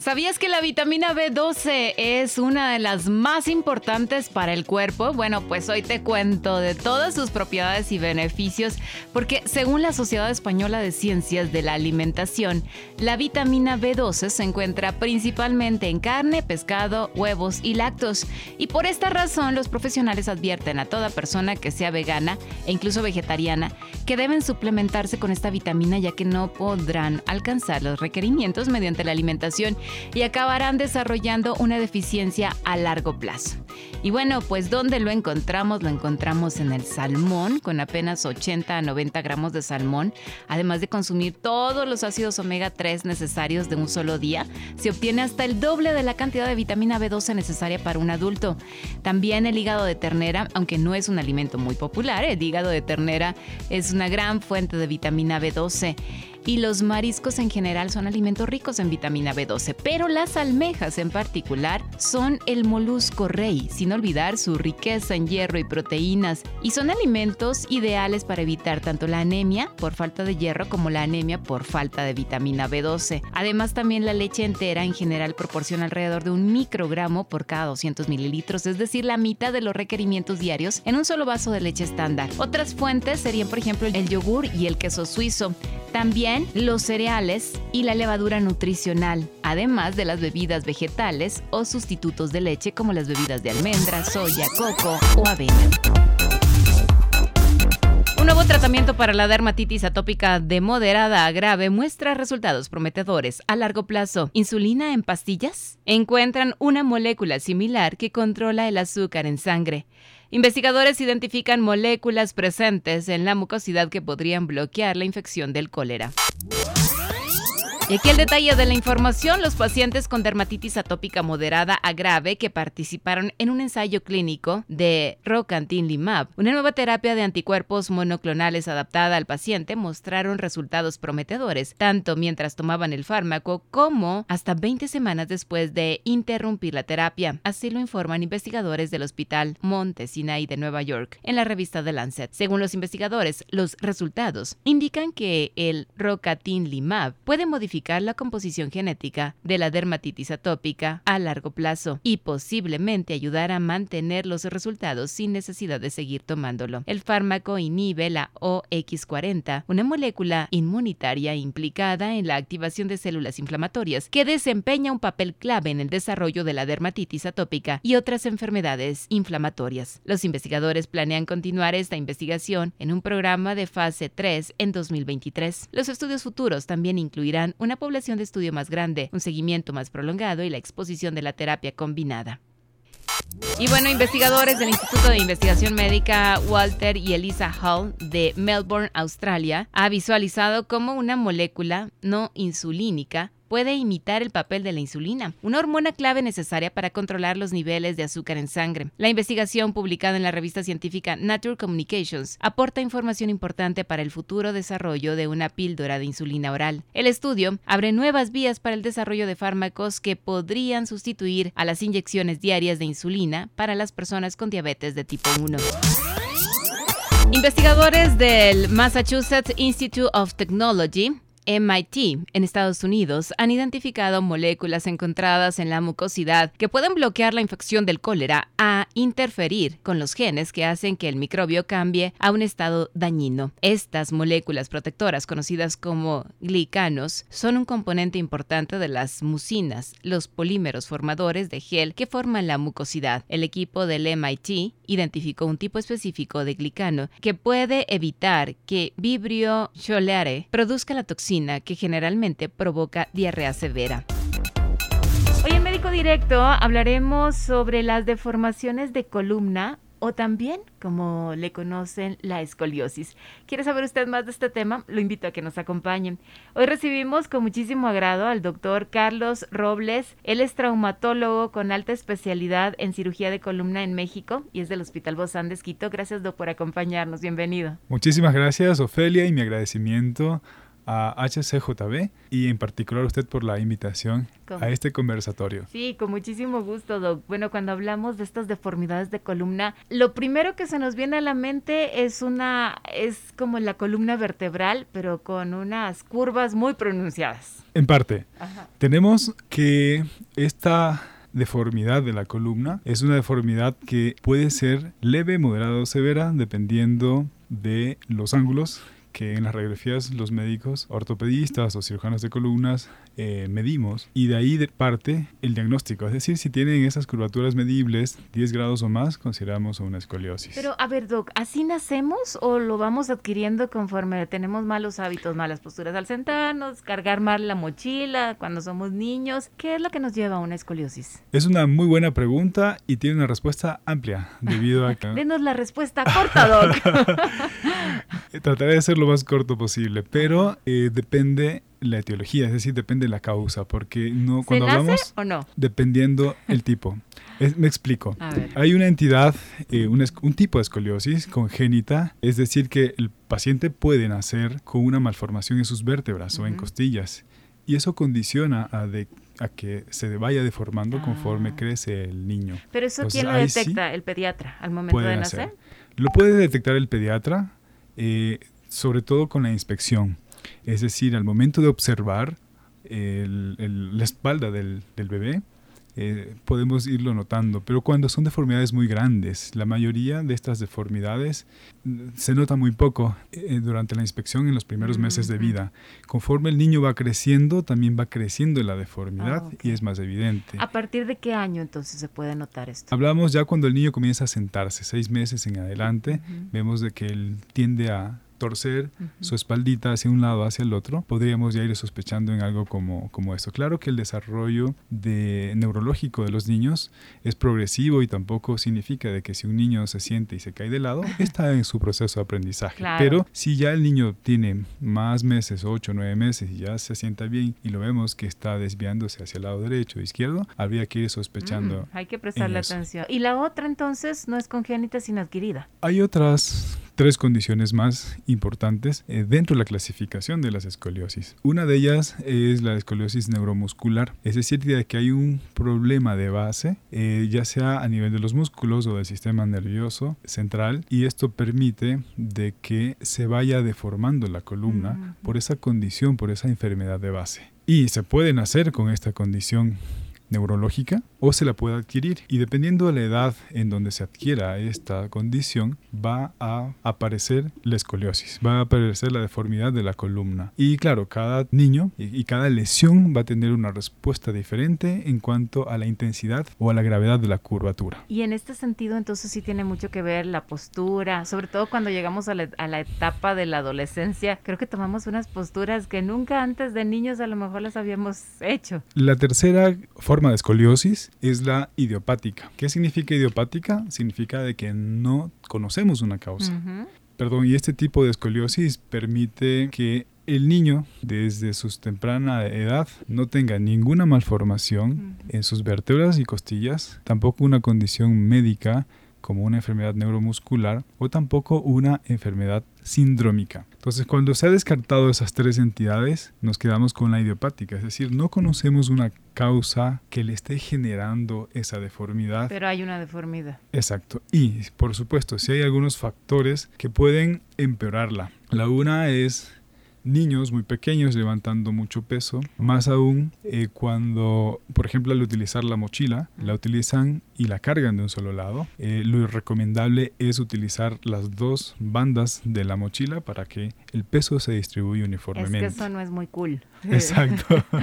¿Sabías que la vitamina B12 es una de las más importantes para el cuerpo? Bueno, pues hoy te cuento de todas sus propiedades y beneficios, porque según la Sociedad Española de Ciencias de la Alimentación, la vitamina B12 se encuentra principalmente en carne, pescado, huevos y lácteos. Y por esta razón, los profesionales advierten a toda persona que sea vegana e incluso vegetariana que deben suplementarse con esta vitamina ya que no podrán alcanzar los requerimientos mediante la alimentación y acabarán desarrollando una deficiencia a largo plazo. Y bueno, pues ¿dónde lo encontramos? Lo encontramos en el salmón, con apenas 80 a 90 gramos de salmón. Además de consumir todos los ácidos omega 3 necesarios de un solo día, se obtiene hasta el doble de la cantidad de vitamina B12 necesaria para un adulto. También el hígado de ternera, aunque no es un alimento muy popular, el hígado de ternera es una gran fuente de vitamina B12 y los mariscos en general son alimentos ricos en vitamina B12, pero las almejas en particular son el molusco rey, sin olvidar su riqueza en hierro y proteínas, y son alimentos ideales para evitar tanto la anemia por falta de hierro como la anemia por falta de vitamina B12. Además, también la leche entera en general proporciona alrededor de un microgramo por cada 200 mililitros, es decir, la mitad de los requerimientos diarios en un solo vaso de leche estándar. Otras fuentes serían, por ejemplo, el yogur y el queso suizo. También los cereales y la levadura nutricional, además de las bebidas vegetales o sustitutos de leche como las bebidas de almendra, soya, coco o avena. Un nuevo tratamiento para la dermatitis atópica de moderada a grave muestra resultados prometedores a largo plazo. ¿Insulina en pastillas? Encuentran una molécula similar que controla el azúcar en sangre. Investigadores identifican moléculas presentes en la mucosidad que podrían bloquear la infección del cólera. Y aquí el detalle de la información, los pacientes con dermatitis atópica moderada a grave que participaron en un ensayo clínico de Rocantinlimab, una nueva terapia de anticuerpos monoclonales adaptada al paciente, mostraron resultados prometedores, tanto mientras tomaban el fármaco como hasta 20 semanas después de interrumpir la terapia. Así lo informan investigadores del Hospital Monte Sinai de Nueva York en la revista The Lancet. Según los investigadores, los resultados indican que el Rocatinlimab puede modificar la composición genética de la dermatitis atópica a largo plazo y posiblemente ayudar a mantener los resultados sin necesidad de seguir tomándolo. El fármaco inhibe la OX40, una molécula inmunitaria implicada en la activación de células inflamatorias que desempeña un papel clave en el desarrollo de la dermatitis atópica y otras enfermedades inflamatorias. Los investigadores planean continuar esta investigación en un programa de fase 3 en 2023. Los estudios futuros también incluirán una población de estudio más grande, un seguimiento más prolongado y la exposición de la terapia combinada. Y bueno, investigadores del Instituto de Investigación Médica Walter y Elisa Hall de Melbourne, Australia, ha visualizado cómo una molécula no insulínica puede imitar el papel de la insulina, una hormona clave necesaria para controlar los niveles de azúcar en sangre. La investigación publicada en la revista científica Nature Communications aporta información importante para el futuro desarrollo de una píldora de insulina oral. El estudio abre nuevas vías para el desarrollo de fármacos que podrían sustituir a las inyecciones diarias de insulina para las personas con diabetes de tipo 1. Investigadores del Massachusetts Institute of Technology MIT en Estados Unidos han identificado moléculas encontradas en la mucosidad que pueden bloquear la infección del cólera a interferir con los genes que hacen que el microbio cambie a un estado dañino. Estas moléculas protectoras conocidas como glicanos son un componente importante de las mucinas, los polímeros formadores de gel que forman la mucosidad. El equipo del MIT identificó un tipo específico de glicano que puede evitar que Vibrio cholerae produzca la toxina que generalmente provoca diarrea severa. Hoy en Médico Directo hablaremos sobre las deformaciones de columna o también, como le conocen, la escoliosis. ¿Quiere saber usted más de este tema? Lo invito a que nos acompañen. Hoy recibimos con muchísimo agrado al doctor Carlos Robles. Él es traumatólogo con alta especialidad en cirugía de columna en México y es del Hospital Bozán de Esquito. Gracias, doctor, por acompañarnos. Bienvenido. Muchísimas gracias, Ofelia, y mi agradecimiento a HCJB y en particular a usted por la invitación a este conversatorio. Sí, con muchísimo gusto, Doc. Bueno, cuando hablamos de estas deformidades de columna, lo primero que se nos viene a la mente es una, es como la columna vertebral, pero con unas curvas muy pronunciadas. En parte. Tenemos que esta deformidad de la columna es una deformidad que puede ser leve, moderada o severa dependiendo de los ángulos que en las radiografías los médicos ortopedistas o cirujanos de columnas eh, medimos y de ahí de parte el diagnóstico. Es decir, si tienen esas curvaturas medibles 10 grados o más, consideramos una escoliosis. Pero a ver, Doc, ¿así nacemos o lo vamos adquiriendo conforme tenemos malos hábitos, malas posturas al sentarnos, cargar mal la mochila cuando somos niños? ¿Qué es lo que nos lleva a una escoliosis? Es una muy buena pregunta y tiene una respuesta amplia debido a que... Denos la respuesta corta, Doc. Trataré de ser lo más corto posible, pero eh, depende la etiología, es decir, depende de la causa, porque no cuando nace hablamos o no? dependiendo el tipo. Es- me explico. Hay una entidad, eh, un, tipo de escoliosis congénita, es decir, que el paciente puede nacer con una malformación en sus vértebras o en costillas, y eso condiciona a, de- a que se vaya deformando conforme Ah. crece el niño. Pero eso Entonces, quién lo sí detecta, el pediatra, al momento de nacer. nacer. Lo puede detectar el pediatra, eh, sobre todo con la inspección. Es decir, al momento de observar el- el- la espalda del, del bebé, eh, podemos irlo notando. Pero cuando son deformidades muy grandes, la mayoría de estas deformidades mm, se nota muy poco eh, durante la inspección en los primeros meses de vida. Conforme el niño va creciendo, también va creciendo la deformidad Ah, ok. y es más evidente. ¿A partir de qué año entonces se puede notar esto? Hablamos ya cuando el niño comienza a sentarse, seis meses en adelante, vemos de que él tiende a torcer su espaldita hacia un lado, hacia el otro, podríamos ya ir sospechando en algo como, como esto. Claro que el desarrollo de, neurológico de los niños es progresivo y tampoco significa de que si un niño se siente y se cae de lado, está en su proceso de aprendizaje. Claro. Pero si ya el niño tiene más meses, 8 o 9 meses, y ya se sienta bien y lo vemos que está desviándose hacia el lado derecho o izquierdo, habría que ir sospechando Mm, hay que prestarle atención. Y la otra entonces no es congénita sino adquirida. Hay otras tres condiciones más importantes eh, dentro de la clasificación de las escoliosis. Una de ellas es la escoliosis neuromuscular, es decir, de que hay un problema de base, eh, ya sea a nivel de los músculos o del sistema nervioso central, y esto permite de que se vaya deformando la columna por esa condición, por esa enfermedad de base. Y se puede nacer con esta condición neurológica o se la puede adquirir y dependiendo de la edad en donde se adquiera esta condición va a aparecer la escoliosis, va a aparecer la deformidad de la columna y claro, cada niño y, cada lesión va a tener una respuesta diferente en cuanto a la intensidad o a la gravedad de la curvatura. Y en este sentido entonces sí tiene mucho que ver la postura, sobre todo cuando llegamos a la, a la etapa de la adolescencia. Creo que tomamos unas posturas que nunca antes de niños a lo mejor las habíamos hecho. La tercera forma de escoliosis es la idiopática. ¿Qué significa idiopática? Significa de que no conocemos una causa. Perdón, y este tipo de escoliosis permite que el niño desde su temprana edad no tenga ninguna malformación en sus vértebras y costillas, tampoco una condición médica como una enfermedad neuromuscular o tampoco una enfermedad sindrómica. Entonces, cuando se ha descartado esas tres entidades, nos quedamos con la idiopática, es decir, no conocemos una causa que le esté generando esa deformidad. Pero hay una deformidad. Exacto. Y, por supuesto, si hay algunos factores que pueden empeorarla. La una es niños muy pequeños levantando mucho peso, más aún eh, cuando, por ejemplo, al utilizar la mochila, la utilizan y la cargan de un solo lado. Eh, lo recomendable es utilizar las dos bandas de la mochila para que el peso se distribuya Es uniformemente. que eso no es muy cool. Exacto.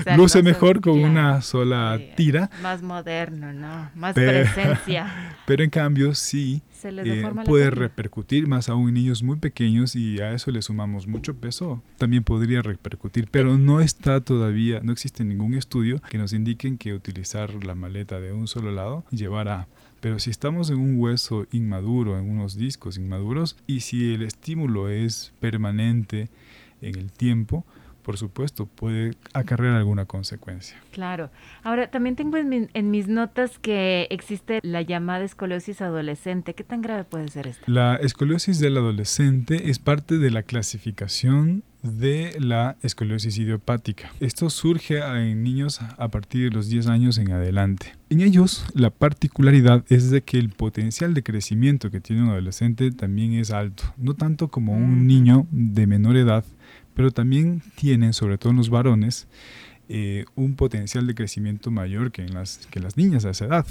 O sea, Luce no mejor con claro. una sola tira, Más moderno, ¿no? Más Pero- presencia. pero en cambio sí eh, puede repercutir más aún en niños muy pequeños y a eso le sumamos mucho peso, también podría repercutir, pero no está todavía, no existe ningún estudio que nos indiquen que utilizar la maleta de un solo lado llevará. Pero si estamos en un hueso inmaduro, en unos discos inmaduros, y si el estímulo es permanente en el tiempo, por supuesto, puede acarrear alguna consecuencia. Claro. Ahora, también tengo en, mis notas que existe la llamada escoliosis adolescente. ¿Qué tan grave puede ser esto? La escoliosis del adolescente es parte de la clasificación de la escoliosis idiopática. Esto surge en niños a partir de los 10 años en adelante. En ellos, la particularidad es de que el potencial de crecimiento que tiene un adolescente también es alto, no tanto como un niño de menor edad, pero también tienen, sobre todo en los varones, eh, un potencial de crecimiento mayor que, en las, que las niñas a esa edad.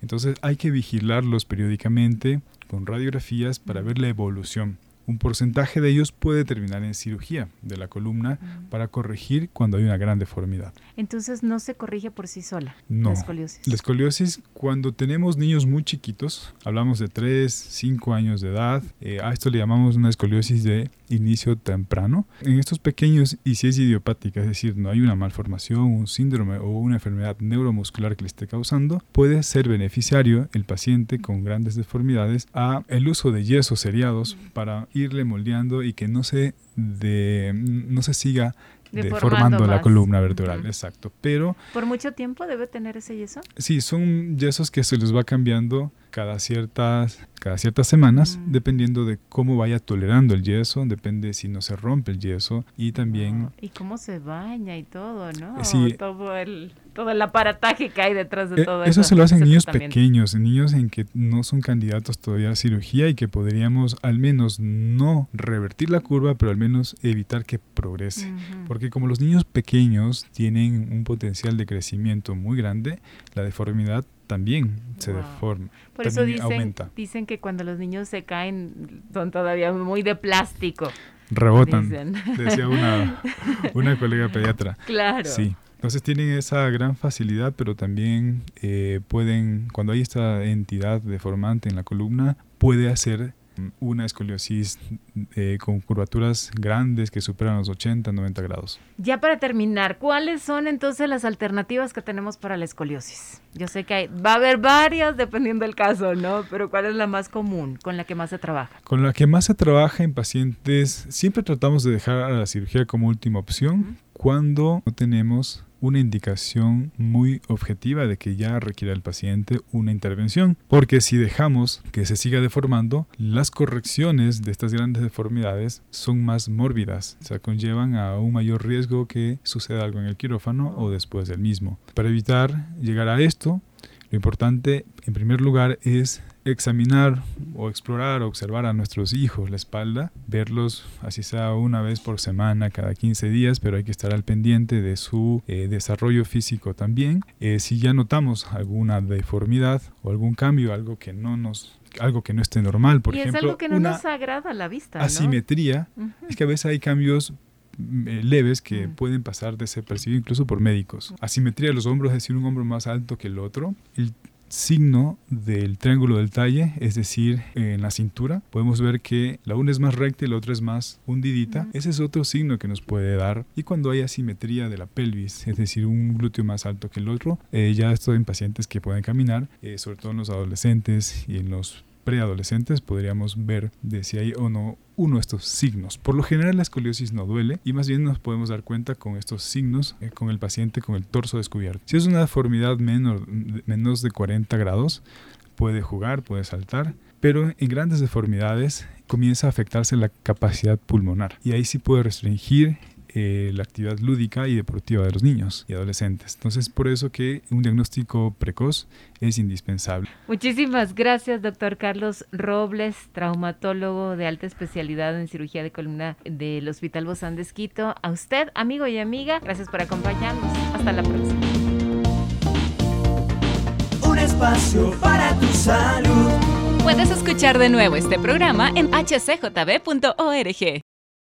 Entonces hay que vigilarlos periódicamente con radiografías para ver la evolución. Un porcentaje de ellos puede terminar en cirugía de la columna para corregir cuando hay una gran deformidad. Entonces no se corrige por sí sola no. la escoliosis. La escoliosis, cuando tenemos niños muy chiquitos, hablamos de 3, 5 años de edad, eh, a esto le llamamos una escoliosis de inicio temprano. En estos pequeños, y si es idiopática, es decir, no hay una malformación, un síndrome o una enfermedad neuromuscular que le esté causando, puede ser beneficiario el paciente con grandes deformidades a el uso de yesos seriados para irle moldeando y que no se, de, no se siga deformando la columna vertebral, exacto. Pero por mucho tiempo debe tener ese yeso. Sí, son yesos que se les va cambiando cada ciertas, cada ciertas semanas, mm. dependiendo de cómo vaya tolerando el yeso, depende si no se rompe el yeso y también... y cómo se baña y todo, ¿no? Sí. Todo el, todo el aparataje que hay detrás de eh, todo eso. Eso se lo hacen niños pequeños, niños en que no son candidatos todavía a cirugía y que podríamos al menos no revertir la curva, pero al menos evitar que progrese. Porque como los niños pequeños tienen un potencial de crecimiento muy grande, la deformidad también se deforma. Por eso dicen, dicen que cuando los niños se caen son todavía muy de plástico. Rebotan, decía una, una colega pediatra. Claro. Sí. Entonces tienen esa gran facilidad, pero también eh, pueden, cuando hay esta entidad deformante en la columna, puede hacer una escoliosis eh, con curvaturas grandes que superan los 80, 90 grados. Ya para terminar, ¿cuáles son entonces las alternativas que tenemos para la escoliosis? Yo sé que hay, va a haber varias dependiendo del caso, ¿no? Pero ¿cuál es la más común, con la que más se trabaja? Con la que más se trabaja en pacientes, siempre tratamos de dejar a la cirugía como última opción cuando no tenemos una indicación muy objetiva de que ya requiere el paciente una intervención. Porque si dejamos que se siga deformando, las correcciones de estas grandes deformidades son más mórbidas, o sea, conllevan a un mayor riesgo que suceda algo en el quirófano o después del mismo. Para evitar llegar a esto, lo importante, en primer lugar, es examinar o explorar o observar a nuestros hijos la espalda, verlos así sea una vez por semana, cada 15 días, pero hay que estar al pendiente de su eh, desarrollo físico también. Eh, si ya notamos alguna deformidad o algún cambio, algo que no nos algo que no esté normal, por y ejemplo, es algo que no nos agrada a la vista. Asimetría, es que a veces hay cambios mm, eh, leves que pueden pasar desapercibidos incluso por médicos. Asimetría de los hombros, es decir, un hombro más alto que el otro. El signo del triángulo del talle, es decir, en la cintura, podemos ver que la una es más recta y la otra es más hundidita. Ese es otro signo que nos puede dar. Y cuando hay asimetría de la pelvis, es decir, un glúteo más alto que el otro, eh, ya esto en pacientes que pueden caminar, eh, sobre todo en los adolescentes y en los preadolescentes podríamos ver de si hay o no uno de estos signos. Por lo general la escoliosis no duele y más bien nos podemos dar cuenta con estos signos eh, con el paciente con el torso descubierto. Si es una deformidad menor, menos de 40 grados, puede jugar, puede saltar, pero en grandes deformidades comienza a afectarse la capacidad pulmonar y ahí sí puede restringir eh, la actividad lúdica y deportiva de los niños y adolescentes. Entonces, por eso que un diagnóstico precoz es indispensable. Muchísimas gracias, doctor Carlos Robles, traumatólogo de alta especialidad en cirugía de columna del Hospital Bozán de Esquito. A usted, amigo y amiga, gracias por acompañarnos. Hasta la próxima. Un espacio para tu salud. Puedes escuchar de nuevo este programa en hcjb.org.